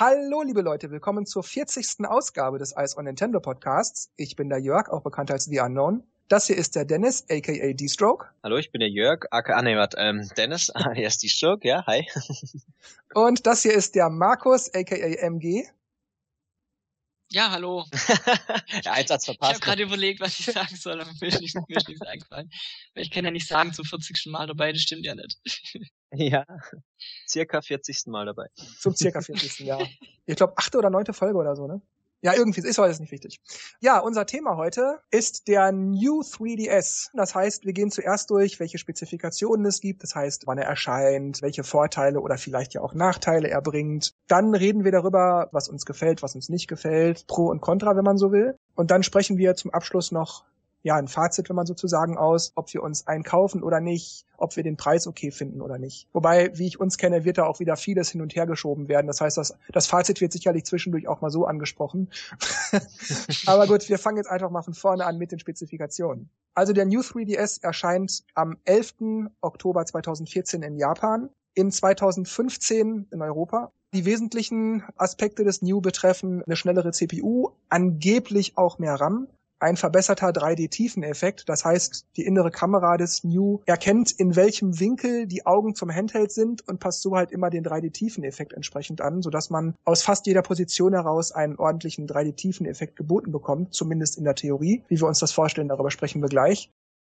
Hallo, liebe Leute, willkommen zur 40. Ausgabe des Ice on Nintendo Podcasts. Ich bin der Jörg, auch bekannt als The Unknown. Das hier ist der Dennis, aka D-Stroke. Hallo, ich bin der Jörg, aka, ah, nee, warte, ähm, Dennis, alias D-Stroke, ja, hi. Und das hier ist der Markus, aka MG. Ja, hallo. ja, eins hat's verpasst. Ich habe gerade überlegt, was ich sagen soll, aber mir ist nichts, mir ist nichts eingefallen. Weil ich kann ja nicht sagen, zum 40. Mal dabei, das stimmt ja nicht. ja, circa 40. Mal dabei. Zum circa 40. Jahr. Ich glaube, achte oder neunte Folge oder so, ne? Ja, irgendwie ist heute nicht wichtig. Ja, unser Thema heute ist der New 3DS. Das heißt, wir gehen zuerst durch, welche Spezifikationen es gibt, das heißt, wann er erscheint, welche Vorteile oder vielleicht ja auch Nachteile er bringt. Dann reden wir darüber, was uns gefällt, was uns nicht gefällt, Pro und Contra, wenn man so will. Und dann sprechen wir zum Abschluss noch ja, ein Fazit, wenn man sozusagen aus, ob wir uns einkaufen oder nicht, ob wir den Preis okay finden oder nicht. Wobei, wie ich uns kenne, wird da auch wieder vieles hin und her geschoben werden. Das heißt, das, das Fazit wird sicherlich zwischendurch auch mal so angesprochen. Aber gut, wir fangen jetzt einfach mal von vorne an mit den Spezifikationen. Also der New 3DS erscheint am 11. Oktober 2014 in Japan, in 2015 in Europa die wesentlichen Aspekte des New betreffen eine schnellere CPU, angeblich auch mehr RAM, ein verbesserter 3D-Tiefeneffekt. Das heißt, die innere Kamera des New erkennt, in welchem Winkel die Augen zum Handheld sind und passt so halt immer den 3D-Tiefeneffekt entsprechend an, sodass man aus fast jeder Position heraus einen ordentlichen 3D-Tiefeneffekt geboten bekommt, zumindest in der Theorie. Wie wir uns das vorstellen, darüber sprechen wir gleich.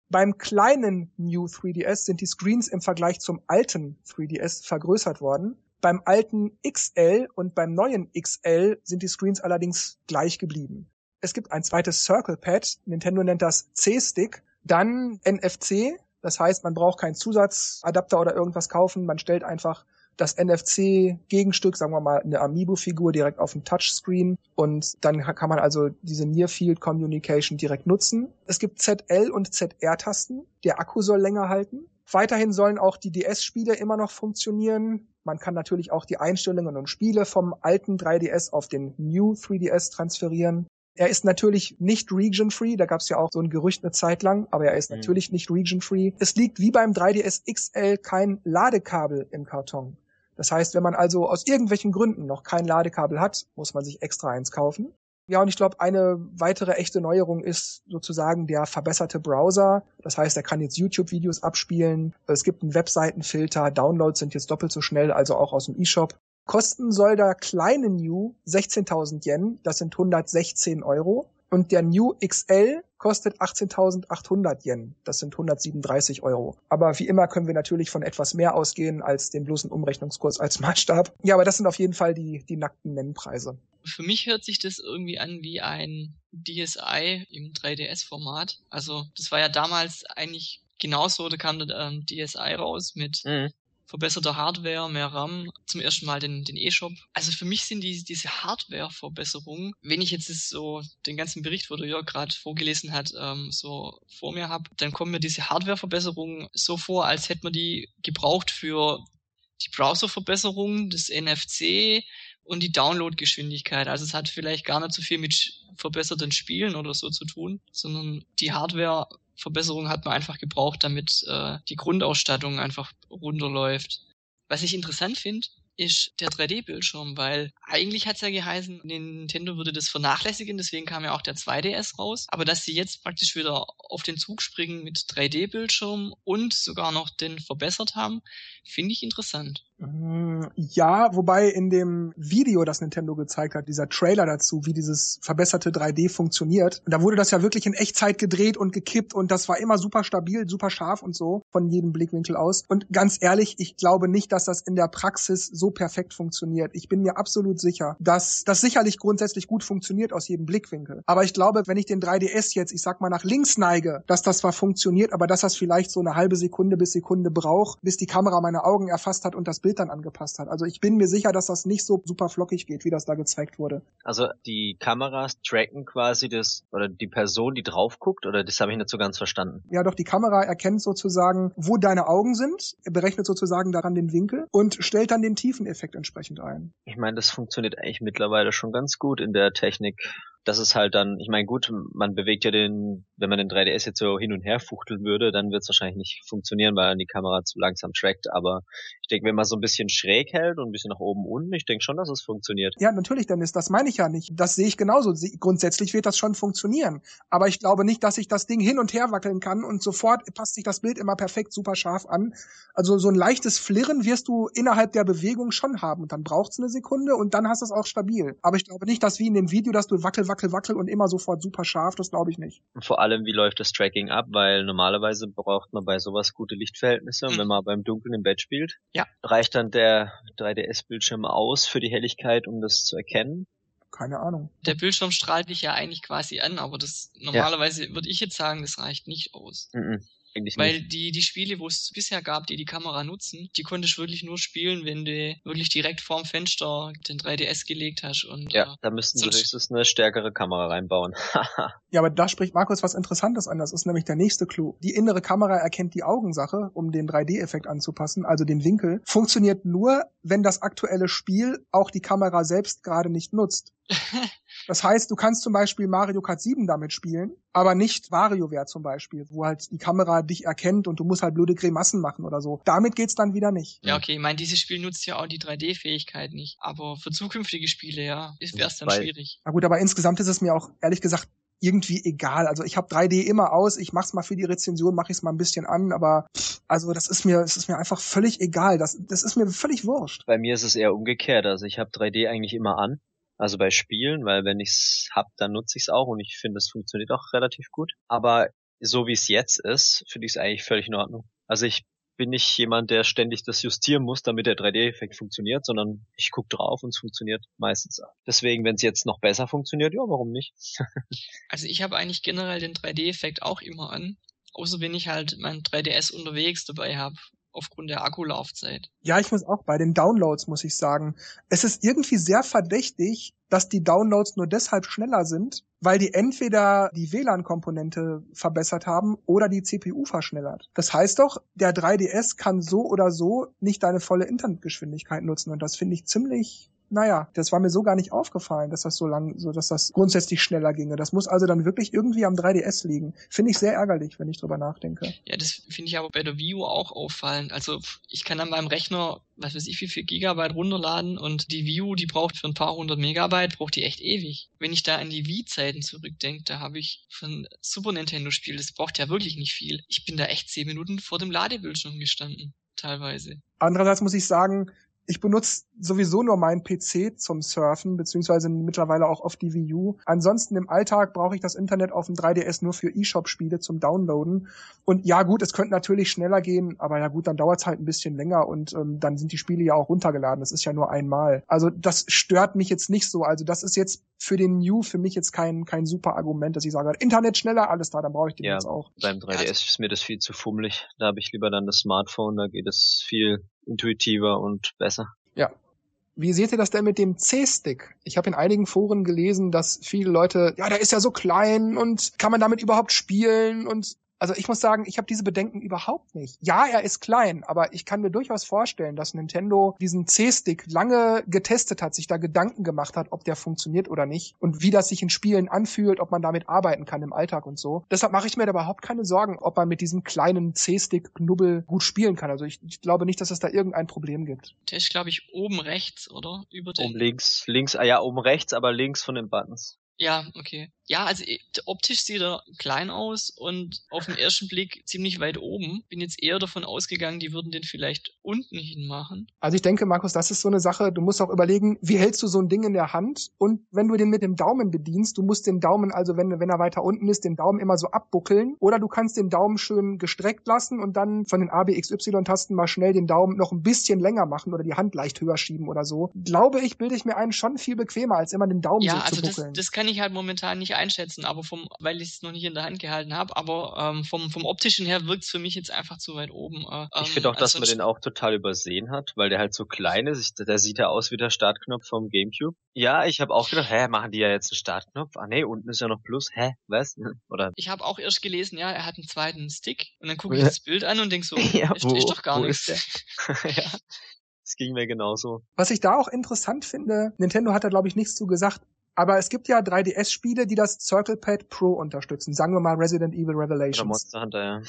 Beim kleinen New 3DS sind die Screens im Vergleich zum alten 3DS vergrößert worden. Beim alten XL und beim neuen XL sind die Screens allerdings gleich geblieben. Es gibt ein zweites Circle Pad. Nintendo nennt das C-Stick. Dann NFC. Das heißt, man braucht keinen Zusatzadapter oder irgendwas kaufen. Man stellt einfach das NFC-Gegenstück, sagen wir mal eine Amiibo-Figur direkt auf dem Touchscreen und dann kann man also diese Near Field Communication direkt nutzen. Es gibt ZL und ZR-Tasten. Der Akku soll länger halten. Weiterhin sollen auch die DS-Spiele immer noch funktionieren. Man kann natürlich auch die Einstellungen und Spiele vom alten 3DS auf den New 3DS transferieren. Er ist natürlich nicht region-free, da gab es ja auch so ein Gerücht eine Zeit lang, aber er ist mhm. natürlich nicht region-free. Es liegt wie beim 3DS XL kein Ladekabel im Karton. Das heißt, wenn man also aus irgendwelchen Gründen noch kein Ladekabel hat, muss man sich extra eins kaufen. Ja, und ich glaube, eine weitere echte Neuerung ist sozusagen der verbesserte Browser. Das heißt, er kann jetzt YouTube-Videos abspielen. Es gibt einen Webseitenfilter. Downloads sind jetzt doppelt so schnell, also auch aus dem eShop. Kosten soll der kleine New 16.000 Yen, das sind 116 Euro. Und der New XL kostet 18.800 Yen, das sind 137 Euro. Aber wie immer können wir natürlich von etwas mehr ausgehen als den bloßen Umrechnungskurs als Maßstab. Ja, aber das sind auf jeden Fall die, die nackten Nennpreise. Für mich hört sich das irgendwie an wie ein DSi im 3DS-Format. Also das war ja damals eigentlich genauso, da kam der ähm, DSi raus mit mhm verbesserte Hardware, mehr RAM, zum ersten Mal den, den E-Shop. Also für mich sind die, diese Hardware-Verbesserungen, wenn ich jetzt so den ganzen Bericht, wo du ja gerade vorgelesen hat, ähm, so vor mir habe, dann kommen mir diese Hardware-Verbesserungen so vor, als hätte man die gebraucht für die Browser-Verbesserungen, das NFC und die Download-Geschwindigkeit. Also es hat vielleicht gar nicht so viel mit verbesserten Spielen oder so zu tun, sondern die Hardware Verbesserung hat man einfach gebraucht, damit äh, die Grundausstattung einfach runterläuft. Was ich interessant finde, ist der 3D-Bildschirm, weil eigentlich hat's ja geheißen, Nintendo würde das vernachlässigen, deswegen kam ja auch der 2DS raus. Aber dass sie jetzt praktisch wieder auf den Zug springen mit 3D-Bildschirm und sogar noch den verbessert haben, finde ich interessant. Mm, ja, wobei in dem Video, das Nintendo gezeigt hat, dieser Trailer dazu, wie dieses verbesserte 3D funktioniert, da wurde das ja wirklich in Echtzeit gedreht und gekippt und das war immer super stabil, super scharf und so von jedem Blickwinkel aus. Und ganz ehrlich, ich glaube nicht, dass das in der Praxis so perfekt funktioniert. Ich bin mir absolut sicher, dass das sicherlich grundsätzlich gut funktioniert aus jedem Blickwinkel. Aber ich glaube, wenn ich den 3DS jetzt, ich sag mal, nach links neige, dass das zwar funktioniert, aber dass das vielleicht so eine halbe Sekunde bis Sekunde braucht, bis die Kamera meine Augen erfasst hat und das Bild dann angepasst hat. Also ich bin mir sicher, dass das nicht so super flockig geht, wie das da gezeigt wurde. Also die Kameras tracken quasi das oder die Person, die drauf guckt, oder das habe ich nicht so ganz verstanden. Ja, doch die Kamera erkennt sozusagen, wo deine Augen sind, berechnet sozusagen daran den Winkel und stellt dann den Tiefeneffekt entsprechend ein. Ich meine, das funktioniert eigentlich mittlerweile schon ganz gut in der Technik das ist halt dann, ich meine, gut, man bewegt ja den, wenn man den 3DS jetzt so hin und her fuchteln würde, dann wird es wahrscheinlich nicht funktionieren, weil die Kamera zu langsam trackt. Aber ich denke, wenn man so ein bisschen schräg hält und ein bisschen nach oben unten, ich denke schon, dass es funktioniert. Ja, natürlich, Dennis, das meine ich ja nicht. Das sehe ich genauso. Grundsätzlich wird das schon funktionieren. Aber ich glaube nicht, dass ich das Ding hin und her wackeln kann und sofort passt sich das Bild immer perfekt super scharf an. Also so ein leichtes Flirren wirst du innerhalb der Bewegung schon haben. Und dann braucht es eine Sekunde und dann hast du es auch stabil. Aber ich glaube nicht, dass wie in dem Video, dass du wackel, wackel, wackel und immer sofort super scharf, das glaube ich nicht. Vor allem, wie läuft das Tracking ab? Weil normalerweise braucht man bei sowas gute Lichtverhältnisse. Und mhm. wenn man beim Dunkeln im Bett spielt, ja. reicht dann der 3DS-Bildschirm aus für die Helligkeit, um das zu erkennen? Keine Ahnung. Der Bildschirm strahlt dich ja eigentlich quasi an, aber das normalerweise ja. würde ich jetzt sagen, das reicht nicht aus. Mhm. Eigentlich Weil nicht. die, die Spiele, wo es bisher gab, die die Kamera nutzen, die konntest du wirklich nur spielen, wenn du wirklich direkt vorm Fenster den 3DS gelegt hast. Und, ja, äh, da müssten sie höchstens eine stärkere Kamera reinbauen. ja, aber da spricht Markus was Interessantes an. Das ist nämlich der nächste Clou. Die innere Kamera erkennt die Augensache, um den 3D-Effekt anzupassen, also den Winkel. Funktioniert nur, wenn das aktuelle Spiel auch die Kamera selbst gerade nicht nutzt. Das heißt, du kannst zum Beispiel Mario Kart 7 damit spielen, aber nicht WarioWare zum Beispiel, wo halt die Kamera dich erkennt und du musst halt blöde Grimassen machen oder so. Damit geht's dann wieder nicht. Ja, okay, ich meine, dieses Spiel nutzt ja auch die 3D-Fähigkeit nicht, aber für zukünftige Spiele, ja, wäre es dann Weil, schwierig. Na gut, aber insgesamt ist es mir auch ehrlich gesagt irgendwie egal. Also ich habe 3D immer aus, ich mach's mal für die Rezension, mache ich es mal ein bisschen an, aber also das ist mir, das ist mir einfach völlig egal. Das, das ist mir völlig wurscht. Bei mir ist es eher umgekehrt. Also ich habe 3D eigentlich immer an also bei Spielen, weil wenn ich's hab, dann nutze ich's auch und ich finde, es funktioniert auch relativ gut. Aber so wie es jetzt ist, finde ich es eigentlich völlig in Ordnung. Also ich bin nicht jemand, der ständig das justieren muss, damit der 3D-Effekt funktioniert, sondern ich guck drauf und es funktioniert meistens. Deswegen, wenn es jetzt noch besser funktioniert, ja, warum nicht? also ich habe eigentlich generell den 3D-Effekt auch immer an. Außer wenn ich halt mein 3DS unterwegs dabei habe aufgrund der Akkulaufzeit. Ja, ich muss auch bei den Downloads, muss ich sagen. Es ist irgendwie sehr verdächtig, dass die Downloads nur deshalb schneller sind, weil die entweder die WLAN-Komponente verbessert haben oder die CPU verschnellert. Das heißt doch, der 3DS kann so oder so nicht deine volle Internetgeschwindigkeit nutzen und das finde ich ziemlich naja, das war mir so gar nicht aufgefallen, dass das so lang, so dass das grundsätzlich schneller ginge. Das muss also dann wirklich irgendwie am 3DS liegen. Finde ich sehr ärgerlich, wenn ich drüber nachdenke. Ja, das finde ich aber bei der View auch auffallend. Also ich kann an meinem Rechner, was weiß ich, wie viel Gigabyte runterladen und die View, die braucht für ein paar hundert Megabyte, braucht die echt ewig. Wenn ich da an die Wii-Zeiten zurückdenke, da habe ich für ein Super Nintendo-Spiel, das braucht ja wirklich nicht viel. Ich bin da echt zehn Minuten vor dem Ladebildschirm gestanden teilweise. Andererseits muss ich sagen, ich benutze sowieso nur meinen PC zum Surfen, beziehungsweise mittlerweile auch auf die Wii U. Ansonsten im Alltag brauche ich das Internet auf dem 3DS nur für eShop-Spiele zum Downloaden. Und ja gut, es könnte natürlich schneller gehen, aber ja gut, dann dauert es halt ein bisschen länger und ähm, dann sind die Spiele ja auch runtergeladen. Das ist ja nur einmal. Also das stört mich jetzt nicht so. Also das ist jetzt für den New für mich jetzt kein, kein super Argument, dass ich sage, Internet schneller, alles da, dann brauche ich den ja, jetzt auch. Beim 3DS ist mir das viel zu fummelig. Da habe ich lieber dann das Smartphone, da geht es viel intuitiver und besser. Ja. Wie seht ihr das denn mit dem C-Stick? Ich habe in einigen Foren gelesen, dass viele Leute, ja, der ist ja so klein und kann man damit überhaupt spielen und also ich muss sagen, ich habe diese Bedenken überhaupt nicht. Ja, er ist klein, aber ich kann mir durchaus vorstellen, dass Nintendo diesen C-Stick lange getestet hat, sich da Gedanken gemacht hat, ob der funktioniert oder nicht und wie das sich in Spielen anfühlt, ob man damit arbeiten kann im Alltag und so. Deshalb mache ich mir da überhaupt keine Sorgen, ob man mit diesem kleinen C-Stick-Knubbel gut spielen kann. Also ich, ich, glaube nicht, dass es da irgendein Problem gibt. Der ist, glaube ich, oben rechts, oder? Über den... Oben links, links, ah ja, oben rechts, aber links von den Buttons. Ja, okay. Ja, also äh, optisch sieht er klein aus und auf den ersten Blick ziemlich weit oben. Bin jetzt eher davon ausgegangen, die würden den vielleicht unten hin machen. Also ich denke, Markus, das ist so eine Sache, du musst auch überlegen, wie hältst du so ein Ding in der Hand und wenn du den mit dem Daumen bedienst, du musst den Daumen, also wenn, wenn er weiter unten ist, den Daumen immer so abbuckeln oder du kannst den Daumen schön gestreckt lassen und dann von den A, B, X, Y-Tasten mal schnell den Daumen noch ein bisschen länger machen oder die Hand leicht höher schieben oder so. Glaube ich, bilde ich mir einen schon viel bequemer, als immer den Daumen ja, so also zu buckeln. Das, das kann ich halt momentan nicht einschätzen, aber vom, weil ich es noch nicht in der Hand gehalten habe, aber ähm, vom, vom optischen her wirkt es für mich jetzt einfach zu weit oben. Äh, ich finde auch, dass man den auch total übersehen hat, weil der halt so klein ist. Der sieht ja aus wie der Startknopf vom Gamecube. Ja, ich habe auch gedacht, hä, machen die ja jetzt einen Startknopf? Ah nee, unten ist ja noch Plus. Hä, was? Oder? Ich habe auch erst gelesen, ja, er hat einen zweiten Stick und dann gucke ich das Bild an und denk so, ja, wo, ist doch gar nichts. ja. Das ging mir genauso. Was ich da auch interessant finde, Nintendo hat da glaube ich nichts zu gesagt, Aber es gibt ja 3DS-Spiele, die das Circle Pad Pro unterstützen. Sagen wir mal Resident Evil Revelations. Oder Monster Hunter, ja.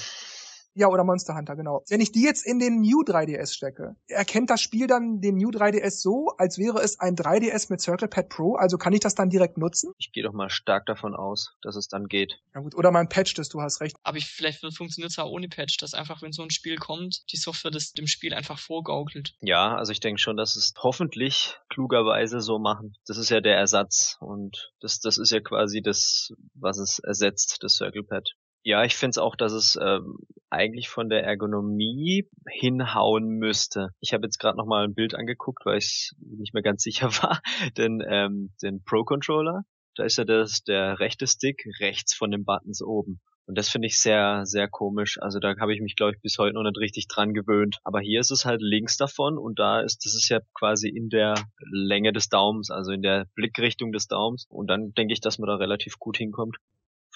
Ja, oder Monster Hunter, genau. Wenn ich die jetzt in den New 3DS stecke, erkennt das Spiel dann den New 3DS so, als wäre es ein 3DS mit Circle Pad Pro? Also kann ich das dann direkt nutzen? Ich gehe doch mal stark davon aus, dass es dann geht. Ja gut, oder man patcht es, du hast recht. Aber ich, vielleicht funktioniert es auch ohne Patch, dass einfach, wenn so ein Spiel kommt, die Software das dem Spiel einfach vorgaukelt. Ja, also ich denke schon, dass es hoffentlich klugerweise so machen. Das ist ja der Ersatz und das, das ist ja quasi das, was es ersetzt, das Circle Pad. Ja, ich finde es auch, dass es ähm, eigentlich von der Ergonomie hinhauen müsste. Ich habe jetzt gerade noch mal ein Bild angeguckt, weil ich nicht mehr ganz sicher war. Denn ähm, den Pro Controller, da ist ja das der rechte Stick rechts von den Buttons oben. Und das finde ich sehr, sehr komisch. Also da habe ich mich, glaube ich, bis heute noch nicht richtig dran gewöhnt. Aber hier ist es halt links davon und da ist, das ist ja quasi in der Länge des Daumens, also in der Blickrichtung des Daumens. Und dann denke ich, dass man da relativ gut hinkommt.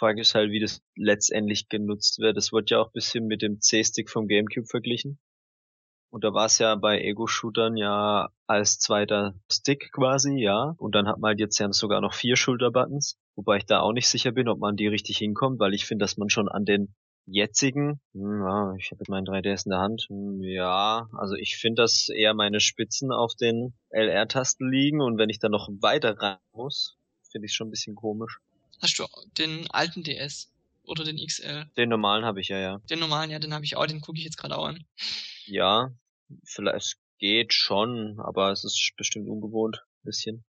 Frage ist halt, wie das letztendlich genutzt wird. Es wird ja auch bisschen mit dem C-Stick vom Gamecube verglichen. Und da war es ja bei Ego-Shootern ja als zweiter Stick quasi, ja. Und dann hat man halt jetzt ja sogar noch vier Schulterbuttons. Wobei ich da auch nicht sicher bin, ob man die richtig hinkommt, weil ich finde, dass man schon an den jetzigen, hm, ja, ich habe meinen 3DS in der Hand, hm, ja, also ich finde, dass eher meine Spitzen auf den LR-Tasten liegen und wenn ich dann noch weiter rein muss, finde ich schon ein bisschen komisch. Hast du den alten DS oder den XL? Den normalen habe ich ja, ja. Den normalen, ja, den habe ich auch, den gucke ich jetzt gerade auch an. Ja, vielleicht geht schon, aber es ist bestimmt ungewohnt, ein bisschen.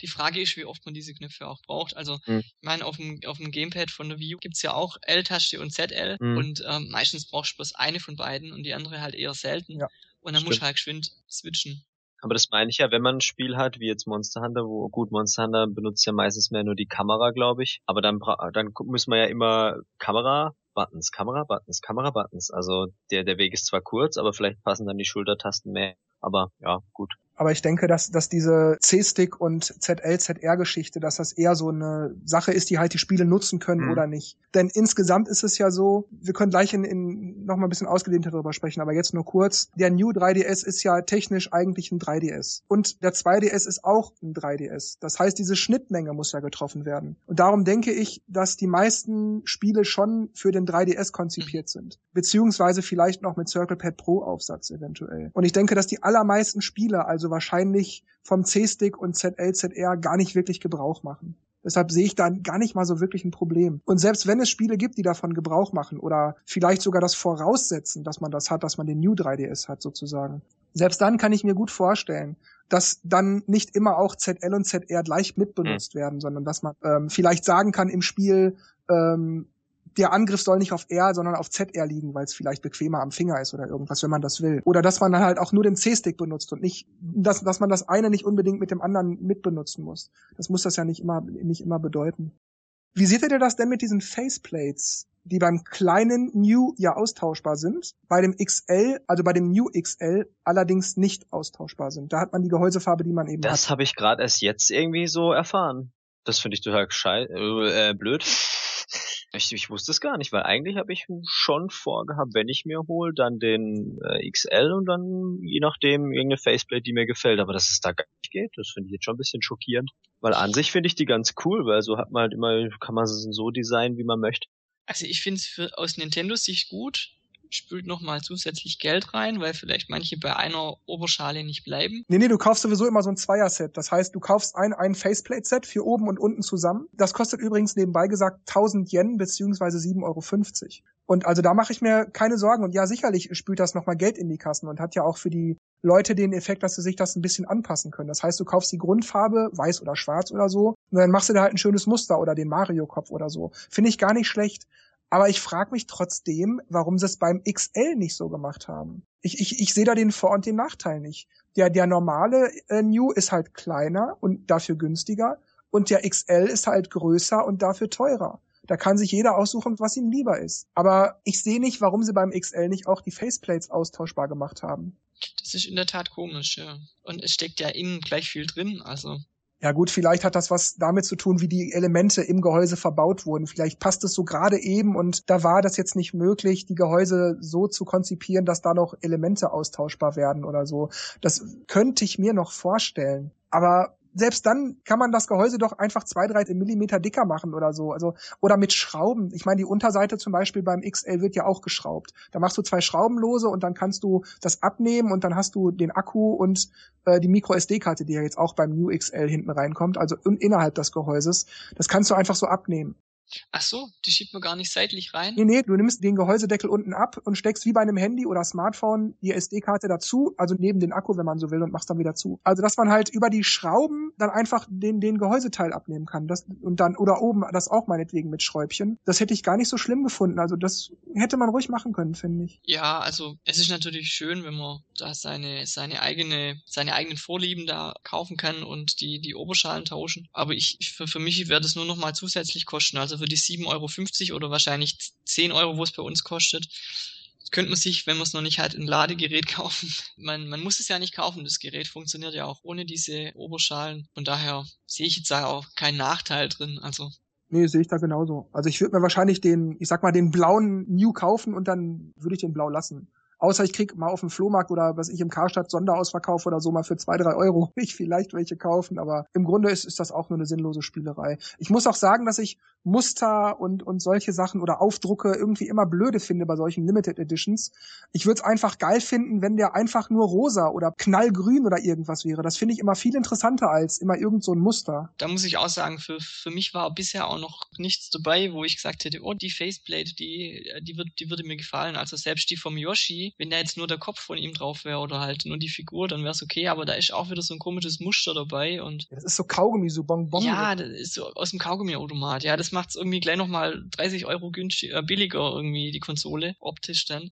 Die Frage ist, wie oft man diese Knöpfe auch braucht. Also, hm. ich meine, auf dem, auf dem Gamepad von der Wii U gibt's ja auch L-Taste und ZL hm. und ähm, meistens brauchst du bloß eine von beiden und die andere halt eher selten. Ja, und dann stimmt. musst du halt geschwind switchen. Aber das meine ich ja, wenn man ein Spiel hat, wie jetzt Monster Hunter, wo gut Monster Hunter benutzt ja meistens mehr nur die Kamera, glaube ich. Aber dann dann müssen wir ja immer Kamera, Buttons, Kamera, Buttons, Kamera, Buttons. Also der, der Weg ist zwar kurz, aber vielleicht passen dann die Schultertasten mehr. Aber ja, gut. Aber ich denke, dass, dass diese C-Stick und ZL-ZR-Geschichte, dass das eher so eine Sache ist, die halt die Spiele nutzen können mhm. oder nicht. Denn insgesamt ist es ja so, wir können gleich in, in noch mal ein bisschen ausgedehnter darüber sprechen, aber jetzt nur kurz. Der New 3DS ist ja technisch eigentlich ein 3DS. Und der 2DS ist auch ein 3DS. Das heißt, diese Schnittmenge muss ja getroffen werden. Und darum denke ich, dass die meisten Spiele schon für den 3DS konzipiert mhm. sind. Beziehungsweise vielleicht noch mit Circle Pad Pro Aufsatz eventuell. Und ich denke, dass die allermeisten Spiele, also wahrscheinlich vom C-Stick und ZL-ZR gar nicht wirklich Gebrauch machen. Deshalb sehe ich da gar nicht mal so wirklich ein Problem. Und selbst wenn es Spiele gibt, die davon Gebrauch machen oder vielleicht sogar das voraussetzen, dass man das hat, dass man den New 3DS hat sozusagen. Selbst dann kann ich mir gut vorstellen, dass dann nicht immer auch ZL und ZR gleich mitbenutzt mhm. werden, sondern dass man ähm, vielleicht sagen kann im Spiel, ähm, der Angriff soll nicht auf R, sondern auf ZR liegen, weil es vielleicht bequemer am Finger ist oder irgendwas, wenn man das will. Oder dass man dann halt auch nur den C-Stick benutzt und nicht, dass, dass man das eine nicht unbedingt mit dem anderen mitbenutzen muss. Das muss das ja nicht immer, nicht immer bedeuten. Wie seht ihr das denn mit diesen Faceplates, die beim kleinen New ja austauschbar sind, bei dem XL, also bei dem New XL allerdings nicht austauschbar sind? Da hat man die Gehäusefarbe, die man eben das hat. Das habe ich gerade erst jetzt irgendwie so erfahren. Das finde ich total schei äh, äh blöd. Ich, ich wusste es gar nicht, weil eigentlich habe ich schon vorgehabt, wenn ich mir hole, dann den äh, XL und dann je nachdem irgendeine Faceplate, die mir gefällt. Aber dass es da gar nicht geht, das finde ich jetzt schon ein bisschen schockierend. Weil an sich finde ich die ganz cool, weil so hat man halt immer, kann man sie so designen, wie man möchte. Also ich finde es aus Nintendos Sicht gut, spült nochmal zusätzlich Geld rein, weil vielleicht manche bei einer Oberschale nicht bleiben. Nee, nee, du kaufst sowieso immer so ein Zweier-Set. Das heißt, du kaufst ein, ein Faceplate-Set für oben und unten zusammen. Das kostet übrigens nebenbei gesagt 1000 Yen beziehungsweise 7,50 Euro. Und also da mache ich mir keine Sorgen. Und ja, sicherlich spült das nochmal Geld in die Kassen und hat ja auch für die Leute den Effekt, dass sie sich das ein bisschen anpassen können. Das heißt, du kaufst die Grundfarbe, weiß oder schwarz oder so, und dann machst du da halt ein schönes Muster oder den Mario-Kopf oder so. Finde ich gar nicht schlecht. Aber ich frage mich trotzdem, warum sie es beim XL nicht so gemacht haben. Ich, ich, ich sehe da den Vor- und den Nachteil nicht. Der, der normale äh, New ist halt kleiner und dafür günstiger und der XL ist halt größer und dafür teurer. Da kann sich jeder aussuchen, was ihm lieber ist. Aber ich sehe nicht, warum sie beim XL nicht auch die Faceplates austauschbar gemacht haben. Das ist in der Tat komisch, ja. Und es steckt ja innen gleich viel drin, also. Ja gut, vielleicht hat das was damit zu tun, wie die Elemente im Gehäuse verbaut wurden. Vielleicht passt es so gerade eben und da war das jetzt nicht möglich, die Gehäuse so zu konzipieren, dass da noch Elemente austauschbar werden oder so. Das könnte ich mir noch vorstellen. Aber selbst dann kann man das Gehäuse doch einfach zwei, drei Millimeter dicker machen oder so. Also, oder mit Schrauben. Ich meine, die Unterseite zum Beispiel beim XL wird ja auch geschraubt. Da machst du zwei Schraubenlose und dann kannst du das abnehmen und dann hast du den Akku und äh, die Micro SD-Karte, die ja jetzt auch beim New XL hinten reinkommt, also innerhalb des Gehäuses. Das kannst du einfach so abnehmen. Ach so, die schiebt man gar nicht seitlich rein? Nee, nee, du nimmst den Gehäusedeckel unten ab und steckst wie bei einem Handy oder Smartphone die SD-Karte dazu, also neben den Akku, wenn man so will, und machst dann wieder zu. Also, dass man halt über die Schrauben dann einfach den, den Gehäuseteil abnehmen kann. Das, und dann, oder oben das auch meinetwegen mit Schräubchen. Das hätte ich gar nicht so schlimm gefunden. Also, das hätte man ruhig machen können, finde ich. Ja, also, es ist natürlich schön, wenn man da seine, seine eigene, seine eigenen Vorlieben da kaufen kann und die, die Oberschalen tauschen. Aber ich, für, für mich wäre das nur noch mal zusätzlich kosten. Also, für die 7,50 Euro oder wahrscheinlich 10 Euro, wo es bei uns kostet, könnte man sich, wenn man es noch nicht hat, ein Ladegerät kaufen. Man, man muss es ja nicht kaufen, das Gerät funktioniert ja auch ohne diese Oberschalen. Von daher sehe ich jetzt da auch keinen Nachteil drin. Also Nee, sehe ich da genauso. Also ich würde mir wahrscheinlich den, ich sag mal, den blauen New kaufen und dann würde ich den blau lassen. Außer ich krieg mal auf dem Flohmarkt oder was ich im Karstadt Sonderausverkauf oder so mal für zwei, drei Euro ich vielleicht welche kaufen. Aber im Grunde ist, ist das auch nur eine sinnlose Spielerei. Ich muss auch sagen, dass ich Muster und, und solche Sachen oder Aufdrucke irgendwie immer blöde finde bei solchen Limited Editions. Ich würde es einfach geil finden, wenn der einfach nur rosa oder knallgrün oder irgendwas wäre. Das finde ich immer viel interessanter als immer irgend so ein Muster. Da muss ich auch sagen, für, für mich war bisher auch noch nichts dabei, wo ich gesagt hätte, oh, die Faceplate, die, die, wird, die würde mir gefallen. Also selbst die vom Yoshi, wenn da jetzt nur der Kopf von ihm drauf wäre oder halt nur die Figur, dann wäre es okay, aber da ist auch wieder so ein komisches Muster dabei und. Ja, das ist so Kaugummi, so Bonbon. Ja, das ist so aus dem Kaugummi-Automat. Ja, das macht es irgendwie gleich nochmal 30 Euro günstiger, äh, billiger irgendwie, die Konsole, optisch dann.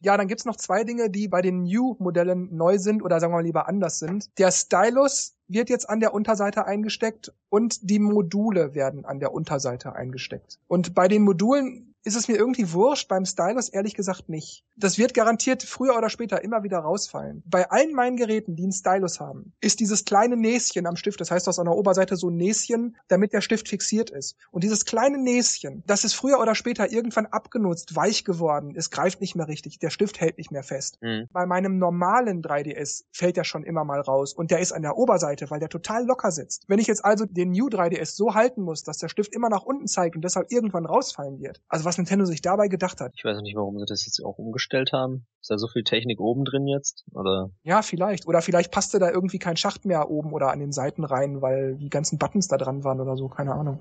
Ja, dann gibt's noch zwei Dinge, die bei den New-Modellen neu sind oder sagen wir mal lieber anders sind. Der Stylus wird jetzt an der Unterseite eingesteckt und die Module werden an der Unterseite eingesteckt. Und bei den Modulen ist es mir irgendwie wurscht, beim Stylus ehrlich gesagt nicht. Das wird garantiert früher oder später immer wieder rausfallen. Bei allen meinen Geräten, die einen Stylus haben, ist dieses kleine Näschen am Stift, das heißt aus einer Oberseite so ein Näschen, damit der Stift fixiert ist. Und dieses kleine Näschen, das ist früher oder später irgendwann abgenutzt, weich geworden, es greift nicht mehr richtig, der Stift hält nicht mehr fest. Mhm. Bei meinem normalen 3DS fällt der schon immer mal raus und der ist an der Oberseite, weil der total locker sitzt. Wenn ich jetzt also den New 3DS so halten muss, dass der Stift immer nach unten zeigt und deshalb irgendwann rausfallen wird, also was Nintendo sich dabei gedacht hat. Ich weiß nicht, warum sie das jetzt auch umgestellt haben. Ist da so viel Technik oben drin jetzt? Oder? Ja, vielleicht. Oder vielleicht passte da irgendwie kein Schacht mehr oben oder an den Seiten rein, weil die ganzen Buttons da dran waren oder so, keine Ahnung.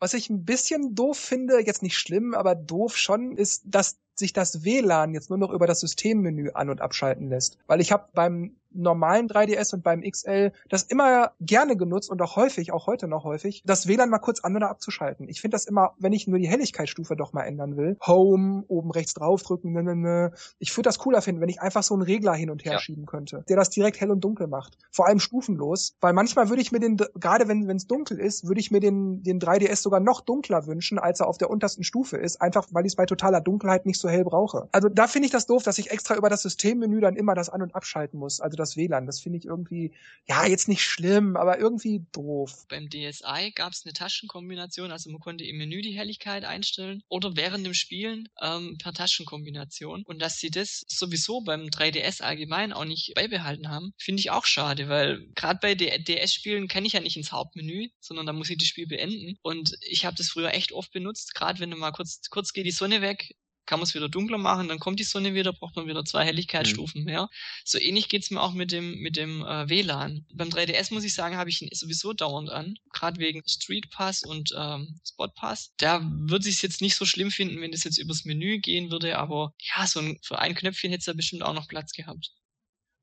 Was ich ein bisschen doof finde, jetzt nicht schlimm, aber doof schon, ist, dass sich das WLAN jetzt nur noch über das Systemmenü an- und abschalten lässt. Weil ich habe beim normalen 3DS und beim XL das immer gerne genutzt und auch häufig, auch heute noch häufig, das WLAN mal kurz an- oder abzuschalten. Ich finde das immer, wenn ich nur die Helligkeitsstufe doch mal ändern will, Home, oben rechts draufdrücken, ne, ne, ne. Ich würde das cooler finden, wenn ich einfach so einen Regler hin und her ja. schieben könnte, der das direkt hell und dunkel macht. Vor allem stufenlos, weil manchmal würde ich mir den, gerade wenn es dunkel ist, würde ich mir den, den 3DS sogar noch dunkler wünschen, als er auf der untersten Stufe ist, einfach weil ich es bei totaler Dunkelheit nicht so hell brauche. Also da finde ich das doof, dass ich extra über das Systemmenü dann immer das an- und abschalten muss. Also das WLAN. Das finde ich irgendwie, ja, jetzt nicht schlimm, aber irgendwie doof. Beim DSi gab es eine Taschenkombination, also man konnte im Menü die Helligkeit einstellen oder während dem Spielen ähm, per Taschenkombination. Und dass sie das sowieso beim 3DS allgemein auch nicht beibehalten haben, finde ich auch schade, weil gerade bei DS-Spielen kann ich ja nicht ins Hauptmenü, sondern da muss ich das Spiel beenden. Und ich habe das früher echt oft benutzt, gerade wenn du mal kurz, kurz geht die Sonne weg, kann man es wieder dunkler machen, dann kommt die Sonne wieder, braucht man wieder zwei Helligkeitsstufen mhm. mehr. So ähnlich geht's mir auch mit dem, mit dem äh, WLAN. Beim 3DS muss ich sagen, habe ich ihn sowieso dauernd an, gerade wegen Street Pass und ähm, Spot Pass. Da würde ich es jetzt nicht so schlimm finden, wenn es jetzt übers Menü gehen würde, aber ja, so ein, für ein Knöpfchen hätte es da bestimmt auch noch Platz gehabt.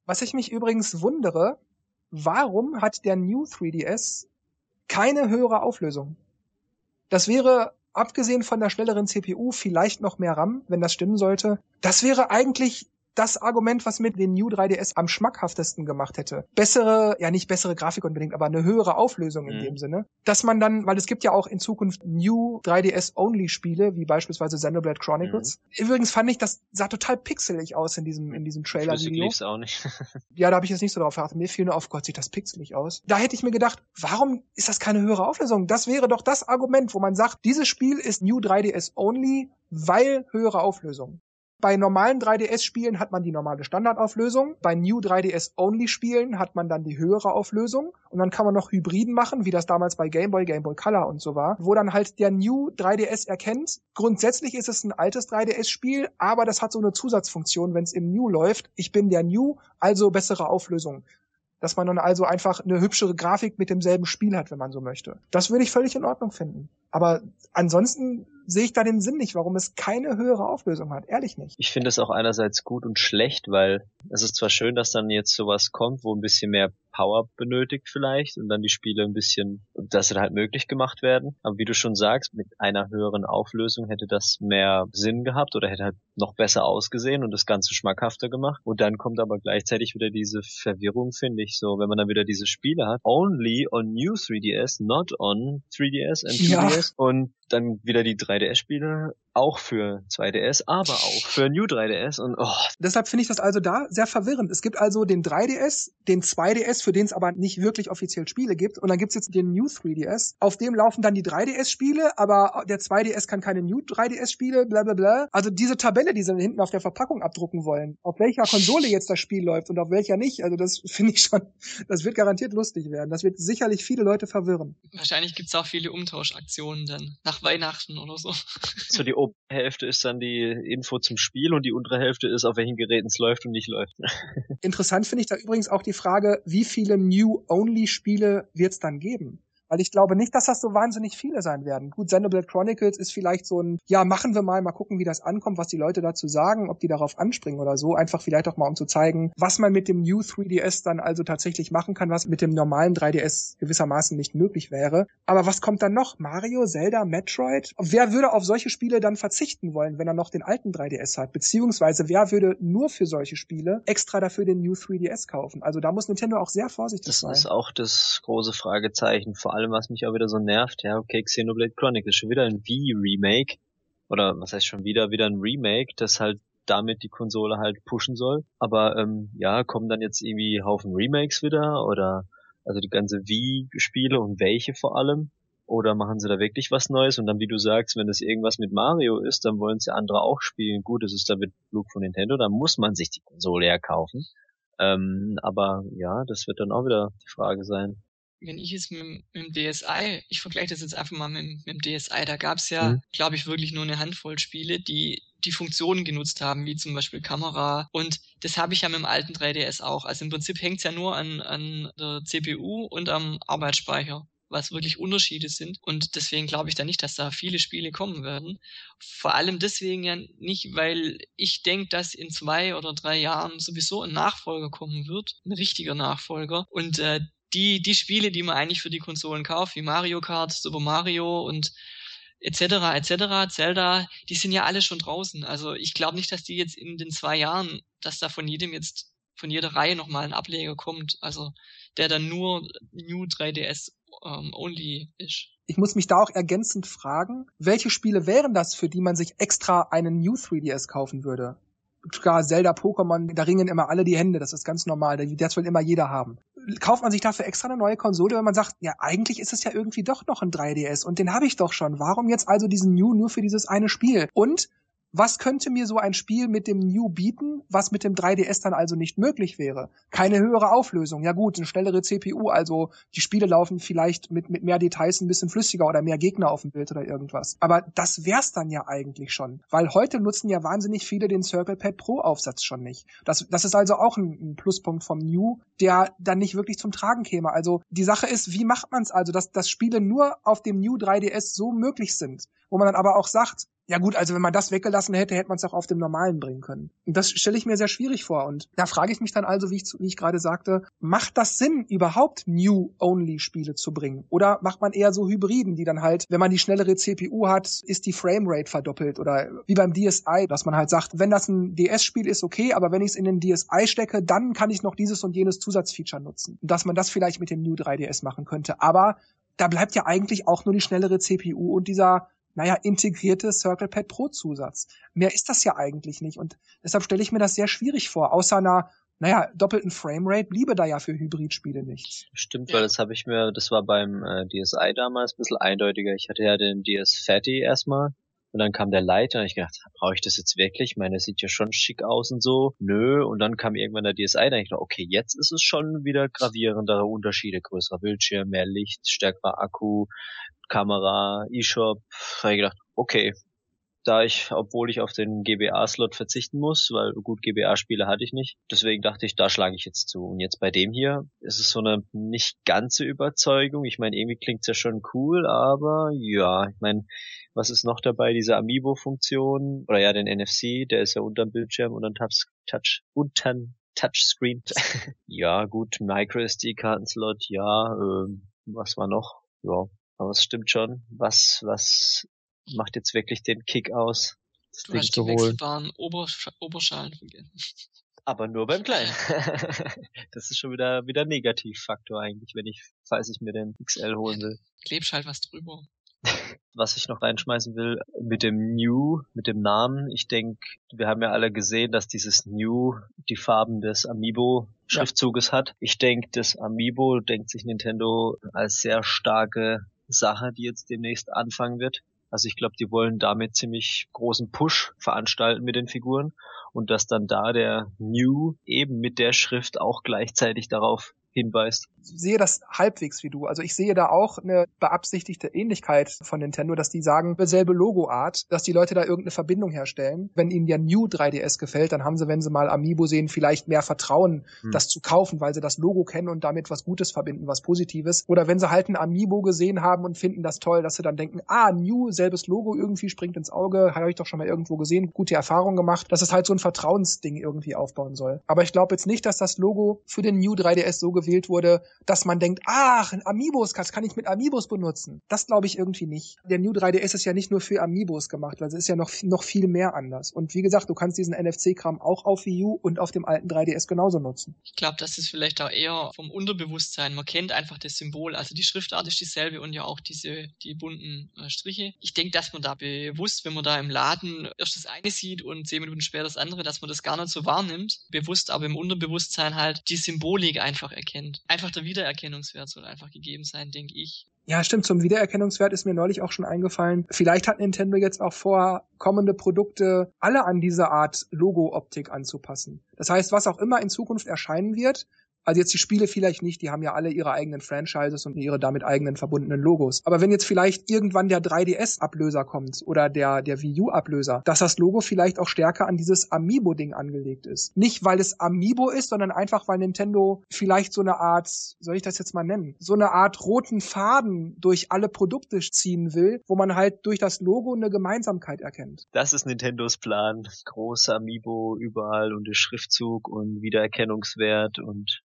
Was ich mich übrigens wundere, warum hat der New 3DS keine höhere Auflösung? Das wäre abgesehen von der schnelleren CPU vielleicht noch mehr RAM, wenn das stimmen sollte. Das wäre eigentlich das Argument, was mit den New 3DS am schmackhaftesten gemacht hätte. Bessere, ja nicht bessere Grafik unbedingt, aber eine höhere Auflösung in mhm. dem Sinne. Dass man dann, weil es gibt ja auch in Zukunft New 3DS-Only Spiele, wie beispielsweise Xenoblade Chronicles. Mhm. Übrigens fand ich, das sah total pixelig aus in diesem, in diesem Trailer-Video. lief's auch nicht. ja, da habe ich jetzt nicht so drauf geachtet. Mir fiel nur auf, Gott, sieht das pixelig aus. Da hätte ich mir gedacht, warum ist das keine höhere Auflösung? Das wäre doch das Argument, wo man sagt, dieses Spiel ist New 3DS-Only, weil höhere Auflösung. Bei normalen 3DS-Spielen hat man die normale Standardauflösung. Bei New 3DS-Only-Spielen hat man dann die höhere Auflösung. Und dann kann man noch Hybriden machen, wie das damals bei Game Boy, Game Boy Color und so war, wo dann halt der New 3DS erkennt. Grundsätzlich ist es ein altes 3DS-Spiel, aber das hat so eine Zusatzfunktion, wenn es im New läuft. Ich bin der New, also bessere Auflösung dass man dann also einfach eine hübschere Grafik mit demselben Spiel hat, wenn man so möchte. Das würde ich völlig in Ordnung finden. Aber ansonsten sehe ich da den Sinn nicht, warum es keine höhere Auflösung hat. Ehrlich nicht. Ich finde es auch einerseits gut und schlecht, weil es ist zwar schön, dass dann jetzt sowas kommt, wo ein bisschen mehr Power benötigt vielleicht und dann die Spiele ein bisschen, dass sie halt möglich gemacht werden. Aber wie du schon sagst, mit einer höheren Auflösung hätte das mehr Sinn gehabt oder hätte halt noch besser ausgesehen und das Ganze schmackhafter gemacht. Und dann kommt aber gleichzeitig wieder diese Verwirrung, finde ich, so, wenn man dann wieder diese Spiele hat, only on new 3DS, not on 3DS and 2DS ja. und dann wieder die 3DS-Spiele, auch für 2DS, aber auch für New 3DS und oh. Deshalb finde ich das also da sehr verwirrend. Es gibt also den 3DS, den 2DS, für den es aber nicht wirklich offiziell Spiele gibt und dann gibt's jetzt den New 3DS. Auf dem laufen dann die 3DS-Spiele, aber der 2DS kann keine New 3DS-Spiele, bla bla bla. Also diese Tabelle, die sie hinten auf der Verpackung abdrucken wollen, auf welcher Konsole jetzt das Spiel läuft und auf welcher nicht, also das finde ich schon, das wird garantiert lustig werden. Das wird sicherlich viele Leute verwirren. Wahrscheinlich gibt's auch viele Umtauschaktionen dann nach Weihnachten oder so. So die obere Hälfte ist dann die Info zum Spiel und die untere Hälfte ist, auf welchen Geräten es läuft und nicht läuft. Interessant finde ich da übrigens auch die Frage, wie viele New-Only-Spiele wird es dann geben? Weil ich glaube nicht, dass das so wahnsinnig viele sein werden. Gut, Xenoblade Chronicles ist vielleicht so ein, ja, machen wir mal, mal gucken, wie das ankommt, was die Leute dazu sagen, ob die darauf anspringen oder so. Einfach vielleicht auch mal, um zu zeigen, was man mit dem New 3DS dann also tatsächlich machen kann, was mit dem normalen 3DS gewissermaßen nicht möglich wäre. Aber was kommt dann noch? Mario, Zelda, Metroid? Wer würde auf solche Spiele dann verzichten wollen, wenn er noch den alten 3DS hat? Beziehungsweise wer würde nur für solche Spiele extra dafür den New 3DS kaufen? Also da muss Nintendo auch sehr vorsichtig das sein. Das ist auch das große Fragezeichen. Vor allem allem, was mich auch wieder so nervt, ja, okay, Xenoblade Chronicles, schon wieder ein Wii-Remake. Oder was heißt schon wieder, wieder ein Remake, das halt damit die Konsole halt pushen soll. Aber ähm, ja, kommen dann jetzt irgendwie Haufen Remakes wieder oder also die ganze Wii-Spiele und welche vor allem? Oder machen sie da wirklich was Neues? Und dann, wie du sagst, wenn das irgendwas mit Mario ist, dann wollen sie andere auch spielen. Gut, das ist da mit Flug von Nintendo, dann muss man sich die Konsole ja kaufen. Ähm, aber ja, das wird dann auch wieder die Frage sein wenn ich es mit, mit, dem DSi, ich vergleiche das jetzt einfach mal mit, mit dem DSi, da gab es ja, mhm. glaube ich, wirklich nur eine Handvoll Spiele, die die Funktionen genutzt haben, wie zum Beispiel Kamera. Und das habe ich ja mit dem alten 3DS auch. Also im Prinzip hängt es ja nur an, an der CPU und am Arbeitsspeicher was wirklich Unterschiede sind. Und deswegen glaube ich da nicht, dass da viele Spiele kommen werden. Vor allem deswegen ja nicht, weil ich denke, dass in zwei oder drei Jahren sowieso ein Nachfolger kommen wird, ein richtiger Nachfolger. Und äh, die, die Spiele, die man eigentlich für die Konsolen kauft, wie Mario Kart, Super Mario und etc. etc. Zelda, die sind ja alle schon draußen. Also ich glaube nicht, dass die jetzt in den zwei Jahren, dass da von jedem jetzt von jeder Reihe nochmal ein Ableger kommt, also der dann nur New 3DS ähm, only ist. Ich muss mich da auch ergänzend fragen, welche Spiele wären das, für die man sich extra einen New 3DS kaufen würde? Klar, Zelda, Pokémon, da ringen immer alle die Hände, das ist ganz normal, das will immer jeder haben. Kauft man sich dafür extra eine neue Konsole, wenn man sagt, ja, eigentlich ist es ja irgendwie doch noch ein 3DS und den habe ich doch schon. Warum jetzt also diesen New nur für dieses eine Spiel? Und was könnte mir so ein Spiel mit dem New bieten, was mit dem 3DS dann also nicht möglich wäre? Keine höhere Auflösung. Ja gut, eine schnellere CPU, also die Spiele laufen vielleicht mit, mit mehr Details ein bisschen flüssiger oder mehr Gegner auf dem Bild oder irgendwas. Aber das wär's dann ja eigentlich schon. Weil heute nutzen ja wahnsinnig viele den Circle Pad Pro Aufsatz schon nicht. Das, das ist also auch ein, ein Pluspunkt vom New, der dann nicht wirklich zum Tragen käme. Also die Sache ist, wie macht man's also, dass, dass Spiele nur auf dem New 3DS so möglich sind? Wo man dann aber auch sagt, ja gut, also wenn man das weggelassen hätte, hätte man es auch auf dem normalen bringen können. Und das stelle ich mir sehr schwierig vor. Und da frage ich mich dann also, wie ich, wie ich gerade sagte, macht das Sinn, überhaupt New-Only-Spiele zu bringen? Oder macht man eher so Hybriden, die dann halt, wenn man die schnellere CPU hat, ist die Framerate verdoppelt? Oder wie beim DSi, dass man halt sagt, wenn das ein DS-Spiel ist, okay, aber wenn ich es in den DSi stecke, dann kann ich noch dieses und jenes Zusatzfeature nutzen. Dass man das vielleicht mit dem New 3DS machen könnte. Aber da bleibt ja eigentlich auch nur die schnellere CPU und dieser naja, integrierte Circle Pad Pro Zusatz. Mehr ist das ja eigentlich nicht. Und deshalb stelle ich mir das sehr schwierig vor. Außer einer, naja, doppelten Framerate bliebe da ja für Hybridspiele nichts. Stimmt, weil das habe ich mir, das war beim äh, DSi damals ein bisschen eindeutiger. Ich hatte ja den DS Fatty erstmal Und dann kam der Lite und ich gedacht, brauche ich das jetzt wirklich? Ich meine, es sieht ja schon schick aus und so. Nö. Und dann kam irgendwann der DSi, dann ich dachte, okay, jetzt ist es schon wieder gravierendere Unterschiede. Größerer Bildschirm, mehr Licht, stärkerer Akku, Kamera, eShop. Da habe ich gedacht, okay, da ich, obwohl ich auf den GBA-Slot verzichten muss, weil gut GBA-Spiele hatte ich nicht. Deswegen dachte ich, da schlage ich jetzt zu. Und jetzt bei dem hier ist es so eine nicht ganze Überzeugung. Ich meine, irgendwie klingt's ja schon cool, aber ja, ich meine, was ist noch dabei? Diese Amiibo-Funktion oder ja, den NFC, der ist ja unterm Bildschirm und dann Touch, Touch, unterm Touchscreen. ja, gut, MicroSD-Kartenslot, ja, ähm, was war noch? Ja, aber es stimmt schon. Was, was macht jetzt wirklich den Kick aus. Das du Ding hast die wechselbaren Obersch Oberschalen vergessen. Aber nur beim Kleinen. das ist schon wieder, wieder Negativfaktor eigentlich, wenn ich, falls ich mir den XL holen will. Klebst halt was drüber. Was ich noch reinschmeißen will, mit dem New, mit dem Namen, ich denke, wir haben ja alle gesehen, dass dieses New die Farben des Amiibo Schriftzuges ja. hat. Ich denke, das Amiibo denkt sich Nintendo als sehr starke Sache, die jetzt demnächst anfangen wird. Also ich glaube, die wollen damit ziemlich großen Push veranstalten mit den Figuren und dass dann da der New eben mit der Schrift auch gleichzeitig darauf hinweist. Ich sehe das halbwegs wie du. Also ich sehe da auch eine beabsichtigte Ähnlichkeit von Nintendo, dass die sagen, selbe Logoart, dass die Leute da irgendeine Verbindung herstellen. Wenn ihnen ja New 3DS gefällt, dann haben sie, wenn sie mal Amiibo sehen, vielleicht mehr Vertrauen, hm. das zu kaufen, weil sie das Logo kennen und damit was Gutes verbinden, was Positives. Oder wenn sie halt ein Amiibo gesehen haben und finden das toll, dass sie dann denken, ah, New, selbes Logo, irgendwie springt ins Auge, habe ich doch schon mal irgendwo gesehen, gute Erfahrung gemacht, dass es halt so ein Vertrauensding irgendwie aufbauen soll. Aber ich glaube jetzt nicht, dass das Logo für den New 3DS so gewählt wurde, dass man denkt, ach, Amiibos, das kann ich mit Amiibos benutzen. Das glaube ich irgendwie nicht. Der New 3DS ist ja nicht nur für Amiibos gemacht, weil es ist ja noch, noch viel mehr anders. Und wie gesagt, du kannst diesen NFC-Kram auch auf Wii U und auf dem alten 3DS genauso nutzen. Ich glaube, das ist vielleicht auch eher vom Unterbewusstsein. Man kennt einfach das Symbol. Also die Schriftart ist dieselbe und ja auch diese, die bunten äh, Striche. Ich denke, dass man da bewusst, wenn man da im Laden erst das eine sieht und zehn Minuten später das andere, dass man das gar nicht so wahrnimmt. Bewusst, aber im Unterbewusstsein halt die Symbolik einfach erkennt einfach der Wiedererkennungswert soll einfach gegeben sein, denke ich. Ja, stimmt. Zum Wiedererkennungswert ist mir neulich auch schon eingefallen. Vielleicht hat Nintendo jetzt auch vor, kommende Produkte alle an diese Art Logo-Optik anzupassen. Das heißt, was auch immer in Zukunft erscheinen wird, also jetzt die Spiele vielleicht nicht, die haben ja alle ihre eigenen Franchises und ihre damit eigenen verbundenen Logos. Aber wenn jetzt vielleicht irgendwann der 3DS-Ablöser kommt oder der, der Wii U-Ablöser, dass das Logo vielleicht auch stärker an dieses Amiibo-Ding angelegt ist. Nicht, weil es Amiibo ist, sondern einfach, weil Nintendo vielleicht so eine Art, soll ich das jetzt mal nennen, so eine Art roten Faden durch alle Produkte ziehen will, wo man halt durch das Logo eine Gemeinsamkeit erkennt. Das ist Nintendos Plan. Große Amiibo überall und der Schriftzug und Wiedererkennungswert und.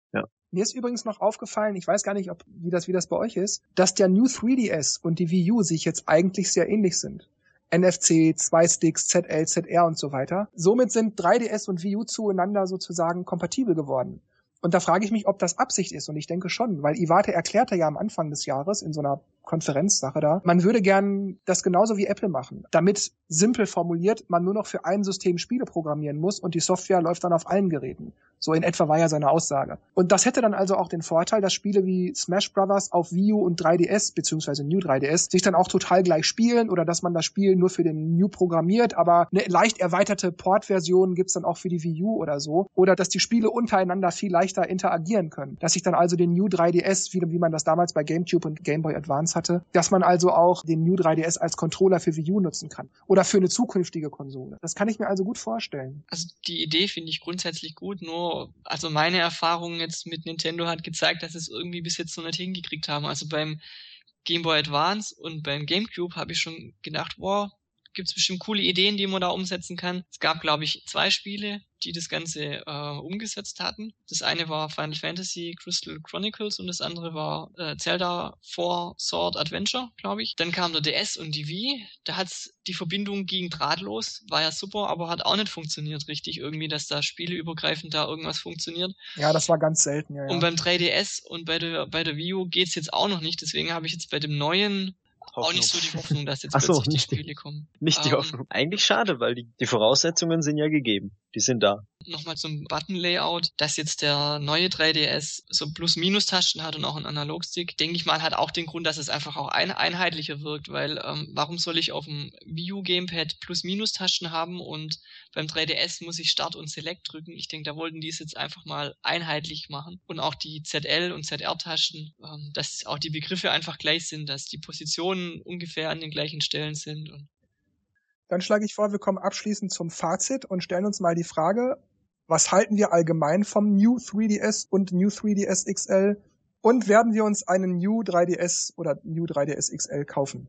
Mir ist übrigens noch aufgefallen, ich weiß gar nicht, ob, wie das, wie das bei euch ist, dass der New 3DS und die Wii U sich jetzt eigentlich sehr ähnlich sind. NFC, zwei Sticks, ZL, ZR und so weiter. Somit sind 3DS und Wii U zueinander sozusagen kompatibel geworden. Und da frage ich mich, ob das Absicht ist. Und ich denke schon, weil Iwate erklärte ja am Anfang des Jahres in so einer Konferenzsache da, man würde gern das genauso wie Apple machen. Damit simpel formuliert, man nur noch für ein System Spiele programmieren muss und die Software läuft dann auf allen Geräten. So in etwa war ja seine Aussage. Und das hätte dann also auch den Vorteil, dass Spiele wie Smash Brothers auf Wii U und 3DS beziehungsweise New 3DS sich dann auch total gleich spielen oder dass man das Spiel nur für den New programmiert, aber eine leicht erweiterte Port-Version gibt's dann auch für die Wii U oder so. Oder dass die Spiele untereinander viel leichter interagieren können. Dass ich dann also den New 3DS, wie, wie man das damals bei GameCube und Game Boy Advance hatte, dass man also auch den New 3DS als Controller für Wii U nutzen kann. Oder für eine zukünftige Konsole. Das kann ich mir also gut vorstellen. Also die Idee finde ich grundsätzlich gut, nur also meine Erfahrung jetzt mit Nintendo hat gezeigt, dass es irgendwie bis jetzt noch nicht hingekriegt haben. Also beim Game Boy Advance und beim GameCube habe ich schon gedacht, wow, gibt es bestimmt coole Ideen, die man da umsetzen kann. Es gab, glaube ich, zwei Spiele, die das Ganze äh, umgesetzt hatten. Das eine war Final Fantasy Crystal Chronicles und das andere war äh, Zelda 4 Sword Adventure, glaube ich. Dann kam der DS und die Wii. Da hat's die Verbindung ging drahtlos, war ja super, aber hat auch nicht funktioniert richtig irgendwie, dass da spieleübergreifend da irgendwas funktioniert. Ja, das war ganz selten, ja. ja. Und beim 3DS und bei der bei der Wii U geht's jetzt auch noch nicht, deswegen habe ich jetzt bei dem neuen Hoffnung. Auch nicht so die Hoffnung, dass jetzt Ach so, nicht die Spiele kommen. Nicht die ähm, Hoffnung. Eigentlich schade, weil die, die Voraussetzungen sind ja gegeben. Die sind da. Nochmal zum Button-Layout, dass jetzt der neue 3DS so Plus-Minus-Tasten hat und auch einen Analogstick, denke ich mal, hat auch den Grund, dass es einfach auch ein einheitlicher wirkt, weil ähm, warum soll ich auf dem Wii U Gamepad Plus-Minus-Tasten haben und beim 3DS muss ich Start und Select drücken? Ich denke, da wollten die es jetzt einfach mal einheitlich machen und auch die ZL und ZR-Tasten, ähm, dass auch die Begriffe einfach gleich sind, dass die Positionen ungefähr an den gleichen Stellen sind und dann schlage ich vor, wir kommen abschließend zum Fazit und stellen uns mal die Frage, was halten wir allgemein vom New 3DS und New 3DS XL und werden wir uns einen New 3DS oder New 3DS XL kaufen?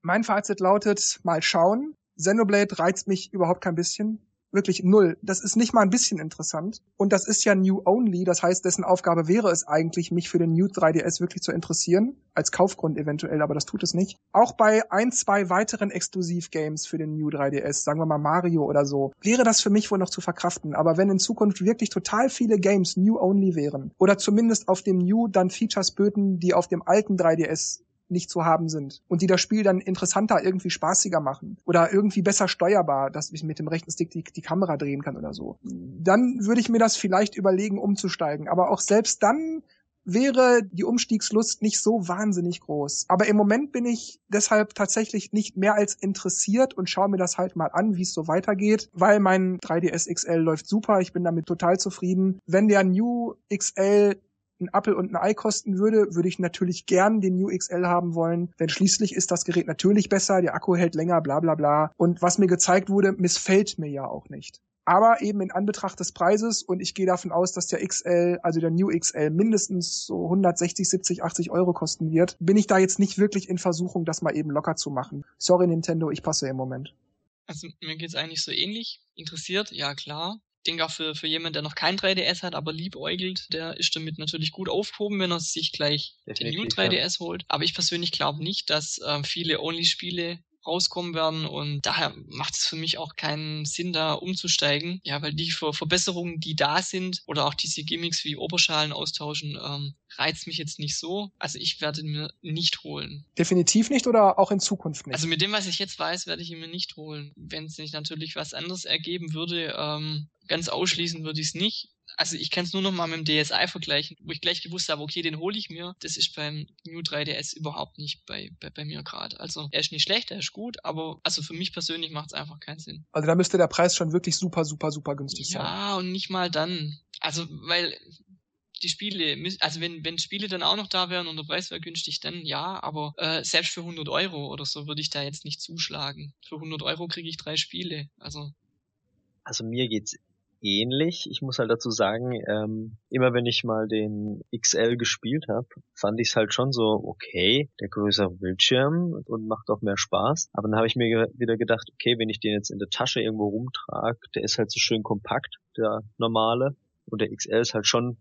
Mein Fazit lautet, mal schauen. Xenoblade reizt mich überhaupt kein bisschen wirklich null. Das ist nicht mal ein bisschen interessant. Und das ist ja New Only. Das heißt, dessen Aufgabe wäre es eigentlich, mich für den New 3DS wirklich zu interessieren. Als Kaufgrund eventuell, aber das tut es nicht. Auch bei ein, zwei weiteren Exklusiv-Games für den New 3DS, sagen wir mal Mario oder so, wäre das für mich wohl noch zu verkraften. Aber wenn in Zukunft wirklich total viele Games New Only wären, oder zumindest auf dem New dann Features böten, die auf dem alten 3DS nicht zu haben sind und die das Spiel dann interessanter, irgendwie spaßiger machen oder irgendwie besser steuerbar, dass ich mit dem rechten Stick die, die Kamera drehen kann oder so. Dann würde ich mir das vielleicht überlegen, umzusteigen. Aber auch selbst dann wäre die Umstiegslust nicht so wahnsinnig groß. Aber im Moment bin ich deshalb tatsächlich nicht mehr als interessiert und schaue mir das halt mal an, wie es so weitergeht, weil mein 3DS XL läuft super. Ich bin damit total zufrieden. Wenn der New XL ein Apple und ein Ei kosten würde, würde ich natürlich gern den New XL haben wollen, denn schließlich ist das Gerät natürlich besser, der Akku hält länger, bla bla bla. Und was mir gezeigt wurde, missfällt mir ja auch nicht. Aber eben in Anbetracht des Preises und ich gehe davon aus, dass der XL, also der New XL, mindestens so 160, 70, 80 Euro kosten wird, bin ich da jetzt nicht wirklich in Versuchung, das mal eben locker zu machen. Sorry Nintendo, ich passe im Moment. Also mir geht's eigentlich so ähnlich. Interessiert, ja klar denke auch für, für jemanden, der noch kein 3DS hat, aber liebäugelt, der ist damit natürlich gut aufgehoben, wenn er sich gleich Definitiv, den New 3DS ja. holt. Aber ich persönlich glaube nicht, dass äh, viele Only-Spiele rauskommen werden und daher macht es für mich auch keinen Sinn, da umzusteigen. Ja, weil die Verbesserungen, die da sind oder auch diese Gimmicks wie Oberschalen austauschen, ähm, reizt mich jetzt nicht so. Also ich werde mir nicht holen. Definitiv nicht oder auch in Zukunft nicht? Also mit dem, was ich jetzt weiß, werde ich ihn mir nicht holen. Wenn es sich natürlich was anderes ergeben würde, ähm, ganz ausschließen würde ich es nicht also ich kann es nur noch mal mit dem DSi vergleichen, wo ich gleich gewusst habe, okay, den hole ich mir. Das ist beim New 3DS überhaupt nicht bei, bei, bei mir gerade. Also er ist nicht schlecht, er ist gut, aber also für mich persönlich macht es einfach keinen Sinn. Also da müsste der Preis schon wirklich super, super, super günstig ja, sein. Ja, und nicht mal dann. Also, weil die Spiele, also wenn, wenn Spiele dann auch noch da wären und der Preis wäre günstig, dann ja, aber äh, selbst für 100 Euro oder so würde ich da jetzt nicht zuschlagen. Für 100 Euro kriege ich drei Spiele, also. Also mir geht's ähnlich. Ich muss halt dazu sagen, ähm, immer wenn ich mal den XL gespielt habe, fand ich es halt schon so, okay, der größere Bildschirm und macht auch mehr Spaß. Aber dann habe ich mir wieder gedacht, okay, wenn ich den jetzt in der Tasche irgendwo rumtrage, der ist halt so schön kompakt, der normale. Und der XL ist halt schon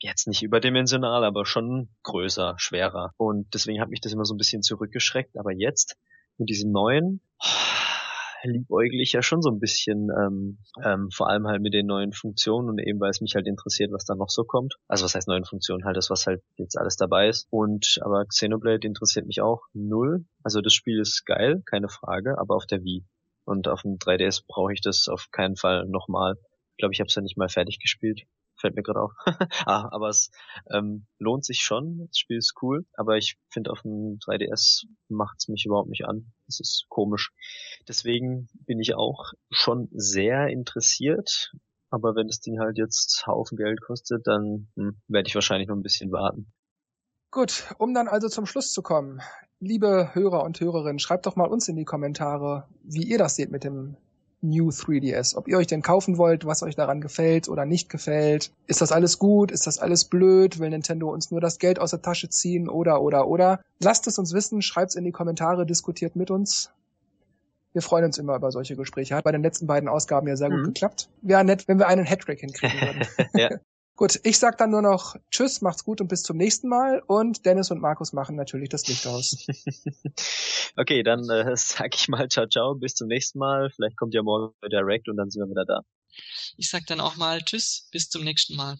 jetzt nicht überdimensional, aber schon größer, schwerer. Und deswegen hat mich das immer so ein bisschen zurückgeschreckt. Aber jetzt mit diesem neuen, liebäugle ich ja schon so ein bisschen, ähm, ähm, vor allem halt mit den neuen Funktionen und eben weil es mich halt interessiert, was da noch so kommt. Also was heißt neuen Funktionen? Halt das, was halt jetzt alles dabei ist. Und aber Xenoblade interessiert mich auch null. Also das Spiel ist geil, keine Frage, aber auf der Wii. Und auf dem 3DS brauche ich das auf keinen Fall nochmal. Ich glaube, ich habe es ja nicht mal fertig gespielt fällt mir gerade auf. ah, aber es ähm, lohnt sich schon. Das Spiel ist cool, aber ich finde auf dem 3DS macht es mich überhaupt nicht an. Das ist komisch. Deswegen bin ich auch schon sehr interessiert. Aber wenn das Ding halt jetzt Haufen Geld kostet, dann hm, werde ich wahrscheinlich noch ein bisschen warten. Gut, um dann also zum Schluss zu kommen. Liebe Hörer und Hörerinnen, schreibt doch mal uns in die Kommentare, wie ihr das seht mit dem New 3DS. Ob ihr euch den kaufen wollt, was euch daran gefällt oder nicht gefällt. Ist das alles gut? Ist das alles blöd? Will Nintendo uns nur das Geld aus der Tasche ziehen? Oder, oder, oder? Lasst es uns wissen, schreibt's in die Kommentare, diskutiert mit uns. Wir freuen uns immer über solche Gespräche. Hat bei den letzten beiden Ausgaben ja sehr mhm. gut geklappt. Wäre nett, wenn wir einen Hattrick hinkriegen würden. ja. Gut, ich sag dann nur noch Tschüss, macht's gut und bis zum nächsten Mal. Und Dennis und Markus machen natürlich das Licht aus. okay, dann äh, sag ich mal ciao, ciao, bis zum nächsten Mal. Vielleicht kommt ja morgen Direct und dann sind wir wieder da. Ich sag dann auch mal Tschüss, bis zum nächsten Mal.